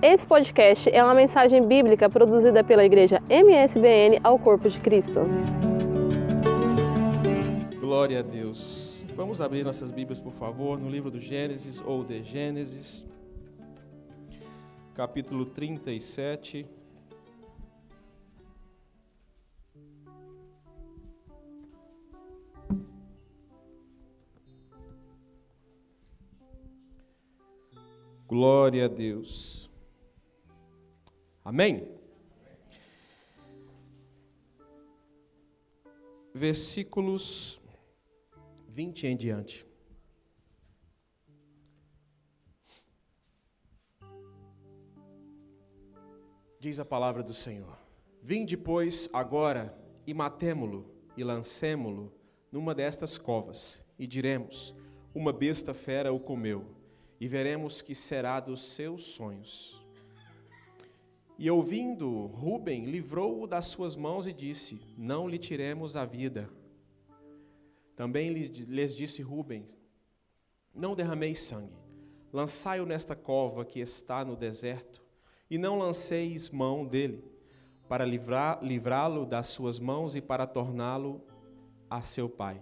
Esse podcast é uma mensagem bíblica produzida pela igreja MSBN ao Corpo de Cristo. Glória a Deus. Vamos abrir nossas Bíblias, por favor, no livro do Gênesis ou de Gênesis, capítulo 37. Glória a Deus. Amém? Versículos 20 em diante. Diz a palavra do Senhor: Vinde, pois, agora e matemo-lo e lancemo-lo numa destas covas, e diremos: Uma besta fera o comeu e veremos que será dos seus sonhos. E ouvindo, Ruben livrou-o das suas mãos e disse: Não lhe tiremos a vida. Também lhes disse Ruben: Não derrameis sangue, lançai-o nesta cova que está no deserto, e não lanceis mão dele, para livrá-lo das suas mãos e para torná-lo a seu pai.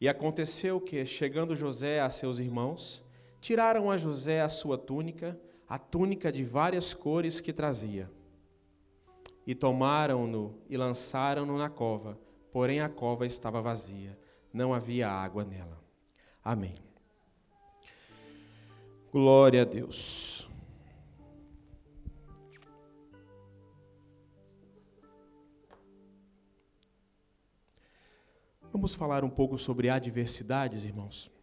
E aconteceu que, chegando José a seus irmãos, tiraram a José a sua túnica, a túnica de várias cores que trazia. E tomaram-no e lançaram-no na cova, porém a cova estava vazia, não havia água nela. Amém. Glória a Deus. Vamos falar um pouco sobre adversidades, irmãos.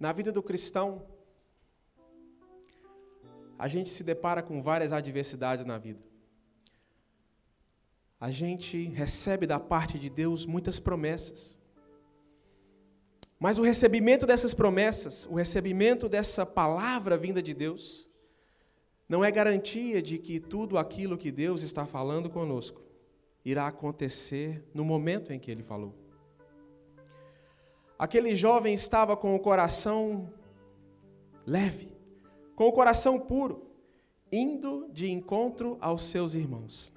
Na vida do cristão, a gente se depara com várias adversidades na vida. A gente recebe da parte de Deus muitas promessas. Mas o recebimento dessas promessas, o recebimento dessa palavra vinda de Deus, não é garantia de que tudo aquilo que Deus está falando conosco irá acontecer no momento em que ele falou. Aquele jovem estava com o coração leve, com o coração puro, indo de encontro aos seus irmãos.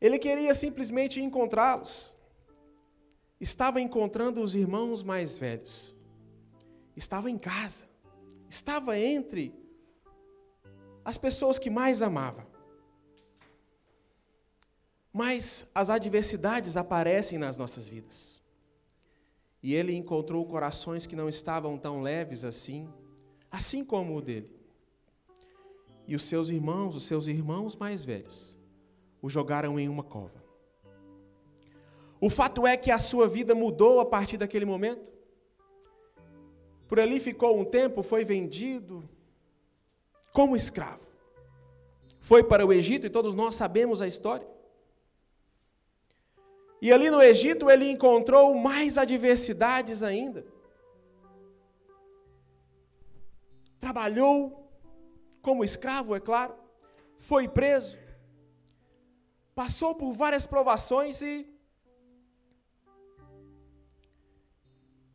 Ele queria simplesmente encontrá-los. Estava encontrando os irmãos mais velhos. Estava em casa. Estava entre as pessoas que mais amava. Mas as adversidades aparecem nas nossas vidas. E ele encontrou corações que não estavam tão leves assim, assim como o dele. E os seus irmãos, os seus irmãos mais velhos, o jogaram em uma cova. O fato é que a sua vida mudou a partir daquele momento. Por ali ficou um tempo, foi vendido como escravo. Foi para o Egito e todos nós sabemos a história. E ali no Egito ele encontrou mais adversidades ainda. Trabalhou como escravo, é claro, foi preso, passou por várias provações e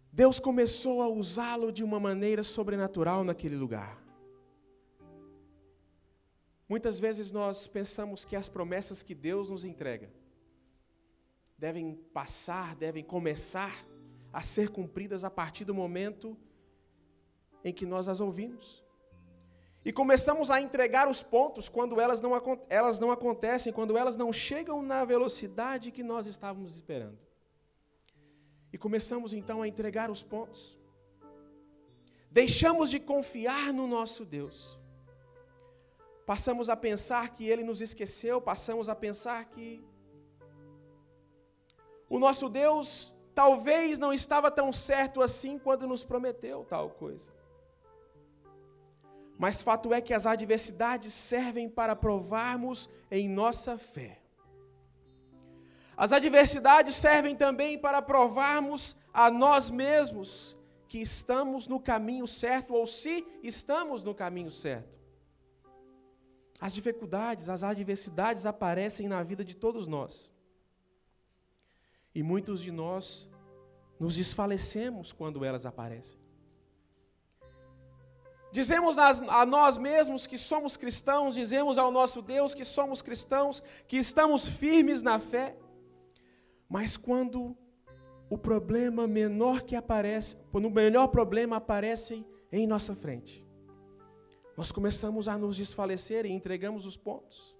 Deus começou a usá-lo de uma maneira sobrenatural naquele lugar. Muitas vezes nós pensamos que as promessas que Deus nos entrega devem passar, devem começar a ser cumpridas a partir do momento em que nós as ouvimos. E começamos a entregar os pontos quando elas não, elas não acontecem, quando elas não chegam na velocidade que nós estávamos esperando. E começamos então a entregar os pontos. Deixamos de confiar no nosso Deus. Passamos a pensar que Ele nos esqueceu, passamos a pensar que o nosso Deus talvez não estava tão certo assim quando nos prometeu tal coisa. Mas fato é que as adversidades servem para provarmos em nossa fé. As adversidades servem também para provarmos a nós mesmos que estamos no caminho certo ou se estamos no caminho certo. As dificuldades, as adversidades aparecem na vida de todos nós. E muitos de nós nos desfalecemos quando elas aparecem. Dizemos a nós mesmos que somos cristãos, dizemos ao nosso Deus que somos cristãos, que estamos firmes na fé, mas quando o problema menor que aparece, quando o melhor problema aparece em nossa frente, nós começamos a nos desfalecer e entregamos os pontos.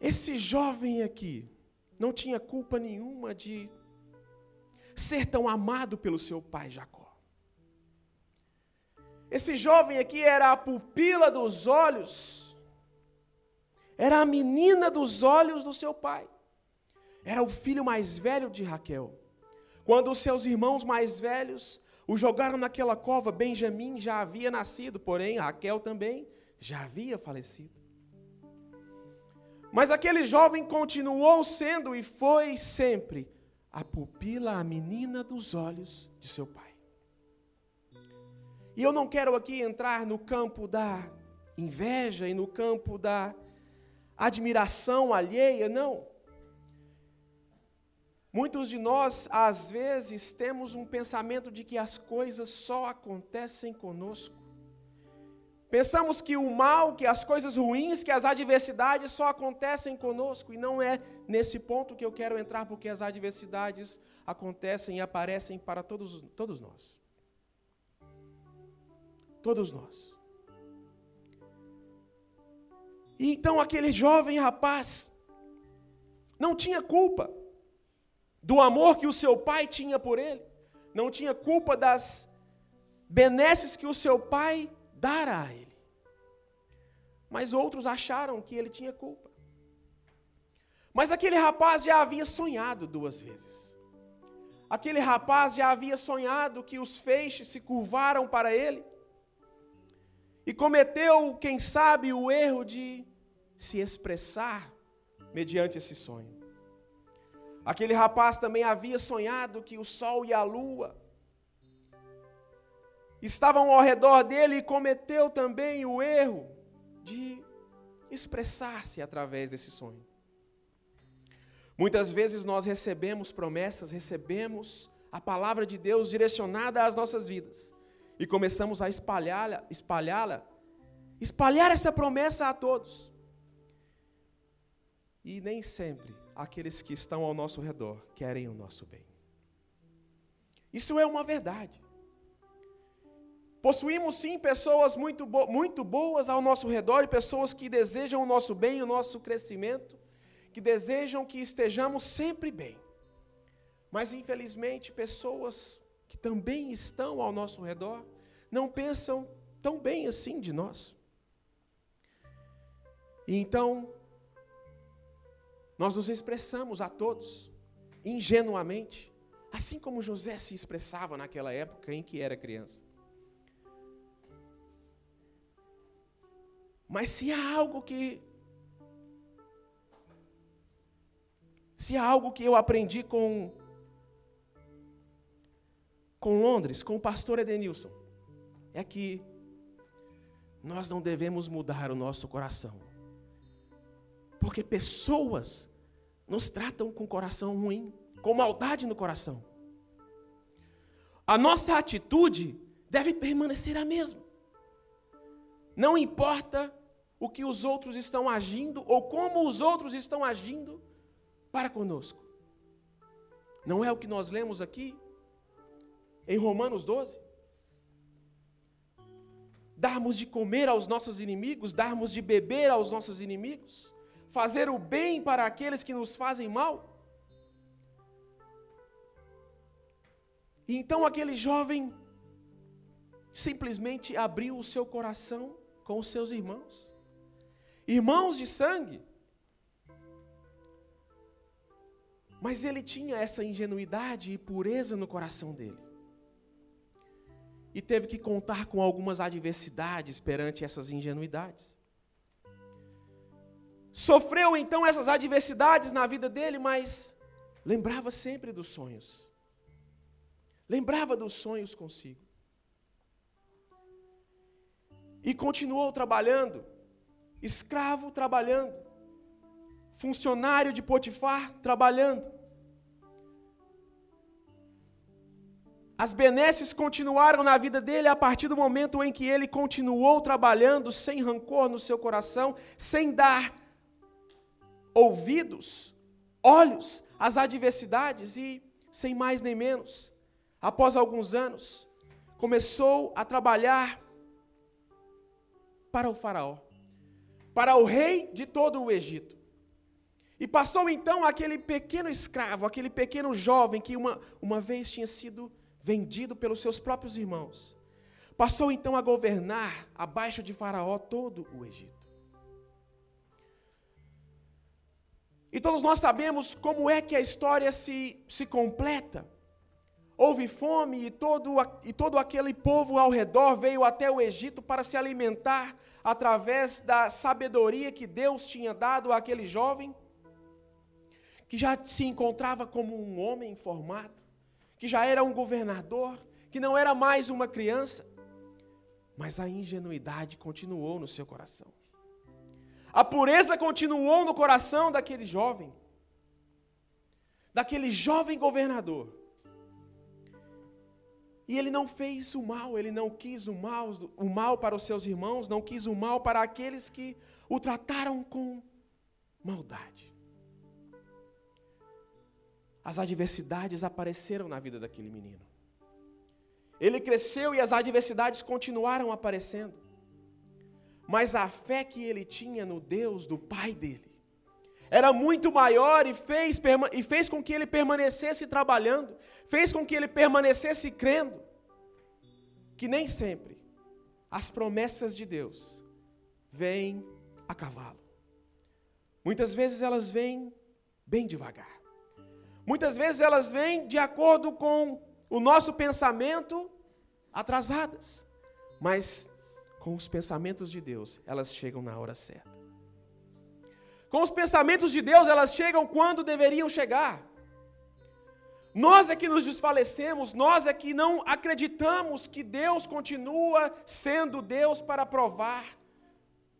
Esse jovem aqui não tinha culpa nenhuma de ser tão amado pelo seu pai Jacó. Esse jovem aqui era a pupila dos olhos, era a menina dos olhos do seu pai, era o filho mais velho de Raquel. Quando os seus irmãos mais velhos o jogaram naquela cova, Benjamim já havia nascido, porém Raquel também já havia falecido. Mas aquele jovem continuou sendo e foi sempre a pupila, a menina dos olhos de seu pai. E eu não quero aqui entrar no campo da inveja e no campo da admiração alheia, não. Muitos de nós, às vezes, temos um pensamento de que as coisas só acontecem conosco. Pensamos que o mal, que as coisas ruins, que as adversidades só acontecem conosco, e não é nesse ponto que eu quero entrar, porque as adversidades acontecem e aparecem para todos, todos nós. Todos nós. E então aquele jovem rapaz não tinha culpa do amor que o seu pai tinha por ele, não tinha culpa das benesses que o seu pai dara a ele. Mas outros acharam que ele tinha culpa. Mas aquele rapaz já havia sonhado duas vezes. Aquele rapaz já havia sonhado que os feixes se curvaram para ele. E cometeu, quem sabe, o erro de se expressar mediante esse sonho. Aquele rapaz também havia sonhado que o sol e a lua estavam ao redor dele e cometeu também o erro de expressar-se através desse sonho. Muitas vezes nós recebemos promessas, recebemos a palavra de Deus direcionada às nossas vidas e começamos a espalhá-la, espalhá-la, espalhar essa promessa a todos. E nem sempre aqueles que estão ao nosso redor querem o nosso bem. Isso é uma verdade. Possuímos sim pessoas muito, bo muito boas ao nosso redor e pessoas que desejam o nosso bem, o nosso crescimento, que desejam que estejamos sempre bem. Mas infelizmente, pessoas que também estão ao nosso redor não pensam tão bem assim de nós. E então, nós nos expressamos a todos, ingenuamente, assim como José se expressava naquela época em que era criança. Mas se há algo que. Se há algo que eu aprendi com. Com Londres, com o pastor Edenilson, é que nós não devemos mudar o nosso coração. Porque pessoas nos tratam com coração ruim, com maldade no coração. A nossa atitude deve permanecer a mesma. Não importa o que os outros estão agindo ou como os outros estão agindo para conosco. Não é o que nós lemos aqui em Romanos 12? Darmos de comer aos nossos inimigos, darmos de beber aos nossos inimigos fazer o bem para aqueles que nos fazem mal? E então aquele jovem simplesmente abriu o seu coração com os seus irmãos, irmãos de sangue. Mas ele tinha essa ingenuidade e pureza no coração dele. E teve que contar com algumas adversidades perante essas ingenuidades. Sofreu então essas adversidades na vida dele, mas lembrava sempre dos sonhos. Lembrava dos sonhos consigo. E continuou trabalhando, escravo trabalhando, funcionário de Potifar trabalhando. as benesses continuaram na vida dele a partir do momento em que ele continuou trabalhando sem rancor no seu coração, sem dar ouvidos, olhos às adversidades e, sem mais nem menos, após alguns anos, começou a trabalhar para o Faraó, para o rei de todo o Egito. E passou então aquele pequeno escravo, aquele pequeno jovem que uma, uma vez tinha sido vendido pelos seus próprios irmãos. Passou então a governar abaixo de Faraó todo o Egito. E todos nós sabemos como é que a história se, se completa. Houve fome e todo, e todo aquele povo ao redor veio até o Egito para se alimentar através da sabedoria que Deus tinha dado àquele jovem, que já se encontrava como um homem formado, que já era um governador, que não era mais uma criança, mas a ingenuidade continuou no seu coração. A pureza continuou no coração daquele jovem, daquele jovem governador. E ele não fez o mal, ele não quis o mal, o mal para os seus irmãos, não quis o mal para aqueles que o trataram com maldade. As adversidades apareceram na vida daquele menino. Ele cresceu e as adversidades continuaram aparecendo mas a fé que ele tinha no Deus do pai dele era muito maior e fez, e fez com que ele permanecesse trabalhando, fez com que ele permanecesse crendo, que nem sempre as promessas de Deus vêm a cavalo. Muitas vezes elas vêm bem devagar. Muitas vezes elas vêm de acordo com o nosso pensamento atrasadas. Mas com os pensamentos de Deus, elas chegam na hora certa. Com os pensamentos de Deus, elas chegam quando deveriam chegar. Nós é que nos desfalecemos, nós é que não acreditamos que Deus continua sendo Deus para provar,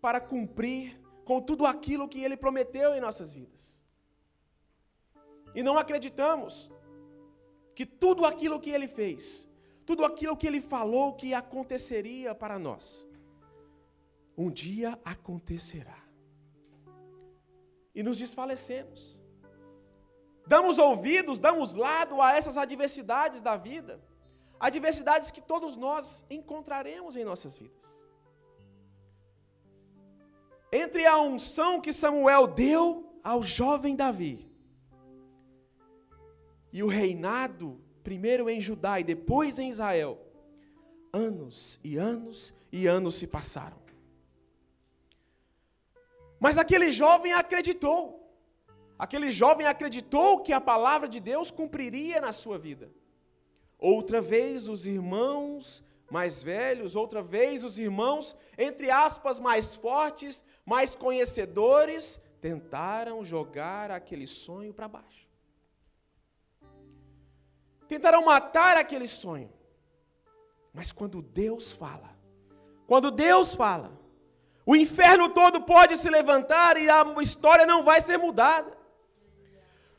para cumprir com tudo aquilo que Ele prometeu em nossas vidas. E não acreditamos que tudo aquilo que Ele fez, tudo aquilo que Ele falou que aconteceria para nós, um dia acontecerá. E nos desfalecemos. Damos ouvidos, damos lado a essas adversidades da vida, adversidades que todos nós encontraremos em nossas vidas. Entre a unção que Samuel deu ao jovem Davi e o reinado, primeiro em Judá e depois em Israel, anos e anos e anos se passaram. Mas aquele jovem acreditou. Aquele jovem acreditou que a palavra de Deus cumpriria na sua vida. Outra vez, os irmãos mais velhos, outra vez, os irmãos, entre aspas, mais fortes, mais conhecedores, tentaram jogar aquele sonho para baixo. Tentaram matar aquele sonho. Mas quando Deus fala, quando Deus fala, o inferno todo pode se levantar e a história não vai ser mudada.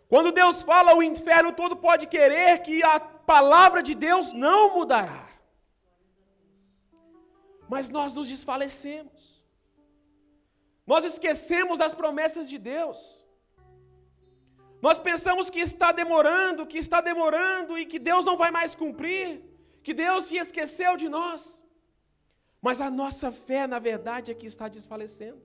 Quando Deus fala, o inferno todo pode querer que a palavra de Deus não mudará. Mas nós nos desfalecemos. Nós esquecemos das promessas de Deus. Nós pensamos que está demorando, que está demorando e que Deus não vai mais cumprir, que Deus se esqueceu de nós. Mas a nossa fé, na verdade, é que está desfalecendo.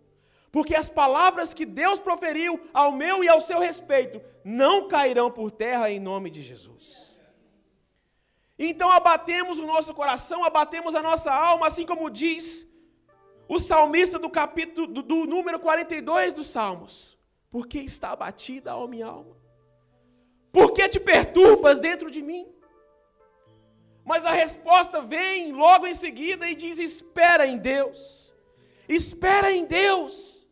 Porque as palavras que Deus proferiu ao meu e ao seu respeito não cairão por terra em nome de Jesus. Então abatemos o nosso coração, abatemos a nossa alma, assim como diz o salmista do capítulo do, do número 42 dos Salmos. Porque está abatida a minha alma? Por que te perturbas dentro de mim? Mas a resposta vem logo em seguida e diz: espera em Deus. Espera em Deus.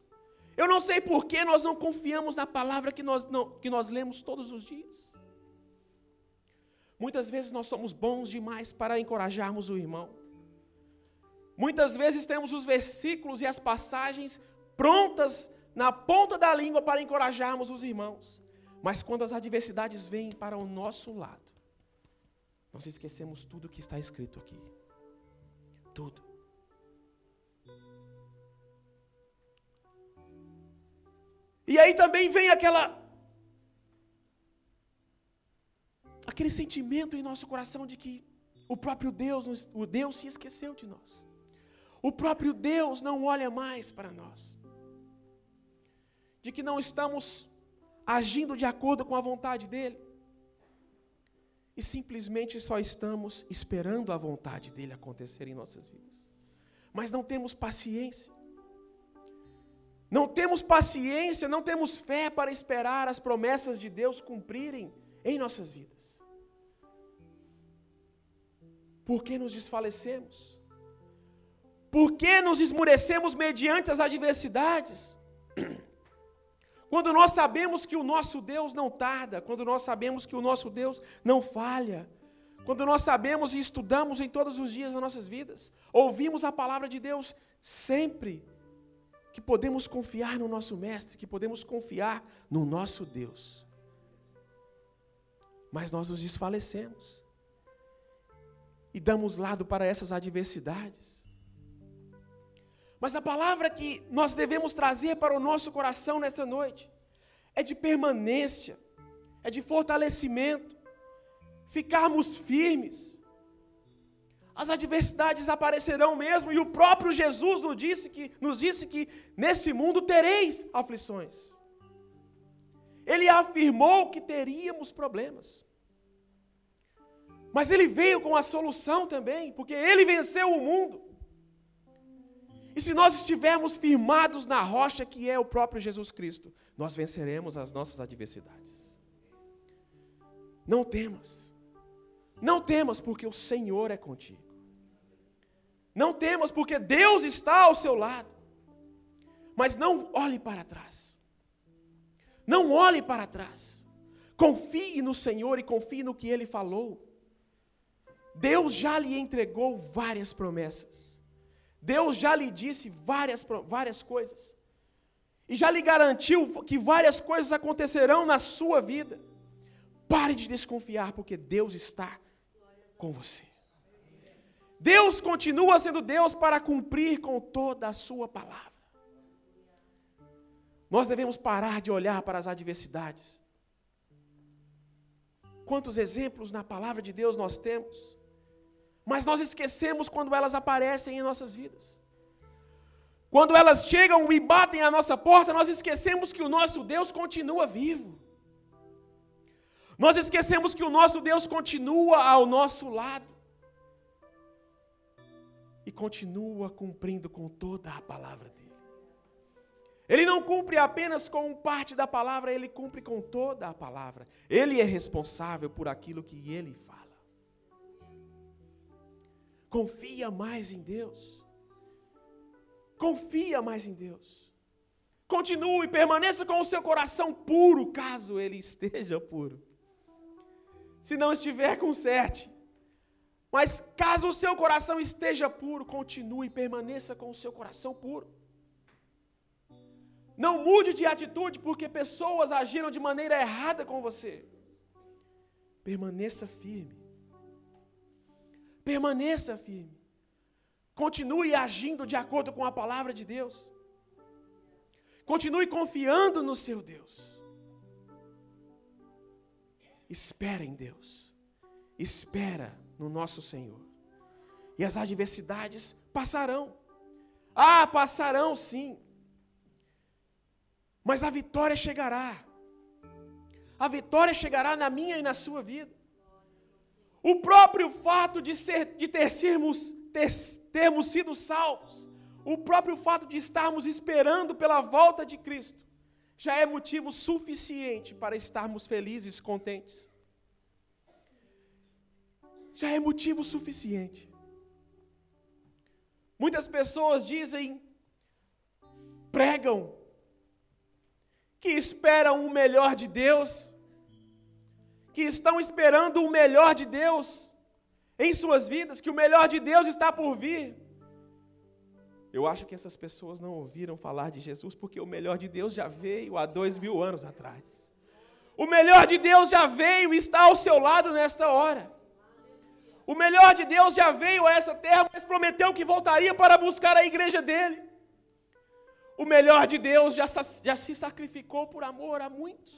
Eu não sei por que nós não confiamos na palavra que nós, não, que nós lemos todos os dias. Muitas vezes nós somos bons demais para encorajarmos o irmão. Muitas vezes temos os versículos e as passagens prontas na ponta da língua para encorajarmos os irmãos. Mas quando as adversidades vêm para o nosso lado, nós esquecemos tudo que está escrito aqui. Tudo. E aí também vem aquela aquele sentimento em nosso coração de que o próprio Deus, o Deus se esqueceu de nós. O próprio Deus não olha mais para nós. De que não estamos agindo de acordo com a vontade dele. E simplesmente só estamos esperando a vontade dele acontecer em nossas vidas. Mas não temos paciência. Não temos paciência, não temos fé para esperar as promessas de Deus cumprirem em nossas vidas. Por que nos desfalecemos? Por que nos esmurecemos mediante as adversidades? Quando nós sabemos que o nosso Deus não tarda, quando nós sabemos que o nosso Deus não falha, quando nós sabemos e estudamos em todos os dias das nossas vidas, ouvimos a palavra de Deus sempre, que podemos confiar no nosso Mestre, que podemos confiar no nosso Deus. Mas nós nos desfalecemos e damos lado para essas adversidades. Mas a palavra que nós devemos trazer para o nosso coração nesta noite é de permanência, é de fortalecimento, ficarmos firmes. As adversidades aparecerão mesmo, e o próprio Jesus nos disse que, nos disse que nesse mundo tereis aflições. Ele afirmou que teríamos problemas. Mas ele veio com a solução também, porque ele venceu o mundo. E se nós estivermos firmados na rocha que é o próprio Jesus Cristo, nós venceremos as nossas adversidades. Não temas. Não temas porque o Senhor é contigo. Não temas porque Deus está ao seu lado. Mas não olhe para trás. Não olhe para trás. Confie no Senhor e confie no que ele falou. Deus já lhe entregou várias promessas. Deus já lhe disse várias, várias coisas. E já lhe garantiu que várias coisas acontecerão na sua vida. Pare de desconfiar, porque Deus está com você. Deus continua sendo Deus para cumprir com toda a sua palavra. Nós devemos parar de olhar para as adversidades. Quantos exemplos na palavra de Deus nós temos? Mas nós esquecemos quando elas aparecem em nossas vidas. Quando elas chegam e batem à nossa porta, nós esquecemos que o nosso Deus continua vivo. Nós esquecemos que o nosso Deus continua ao nosso lado. E continua cumprindo com toda a palavra dele. Ele não cumpre apenas com parte da palavra, ele cumpre com toda a palavra. Ele é responsável por aquilo que ele faz. Confia mais em Deus. Confia mais em Deus. Continue, permaneça com o seu coração puro, caso ele esteja puro. Se não estiver, conserte. Mas caso o seu coração esteja puro, continue, permaneça com o seu coração puro. Não mude de atitude porque pessoas agiram de maneira errada com você. Permaneça firme. Permaneça firme. Continue agindo de acordo com a palavra de Deus. Continue confiando no seu Deus. Espera em Deus. Espera no nosso Senhor. E as adversidades passarão. Ah, passarão sim. Mas a vitória chegará. A vitória chegará na minha e na sua vida. O próprio fato de, ser, de ter ter, termos sido salvos, o próprio fato de estarmos esperando pela volta de Cristo, já é motivo suficiente para estarmos felizes, contentes. Já é motivo suficiente. Muitas pessoas dizem, pregam, que esperam o melhor de Deus, que estão esperando o melhor de Deus em suas vidas, que o melhor de Deus está por vir. Eu acho que essas pessoas não ouviram falar de Jesus, porque o melhor de Deus já veio há dois mil anos atrás. O melhor de Deus já veio e está ao seu lado nesta hora. O melhor de Deus já veio a essa terra, mas prometeu que voltaria para buscar a igreja dele. O melhor de Deus já, já se sacrificou por amor a muitos,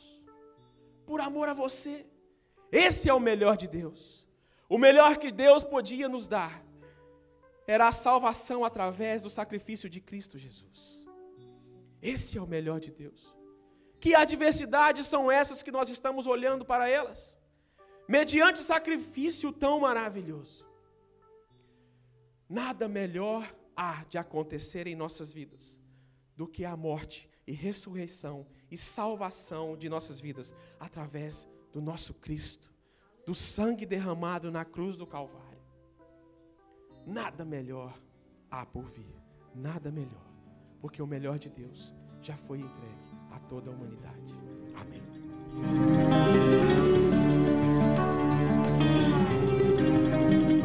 por amor a você. Esse é o melhor de Deus. O melhor que Deus podia nos dar era a salvação através do sacrifício de Cristo Jesus. Esse é o melhor de Deus. Que adversidades são essas que nós estamos olhando para elas? Mediante sacrifício tão maravilhoso. Nada melhor há de acontecer em nossas vidas do que a morte e ressurreição e salvação de nossas vidas através do nosso Cristo, do sangue derramado na cruz do Calvário. Nada melhor há por vir, nada melhor, porque o melhor de Deus já foi entregue a toda a humanidade. Amém.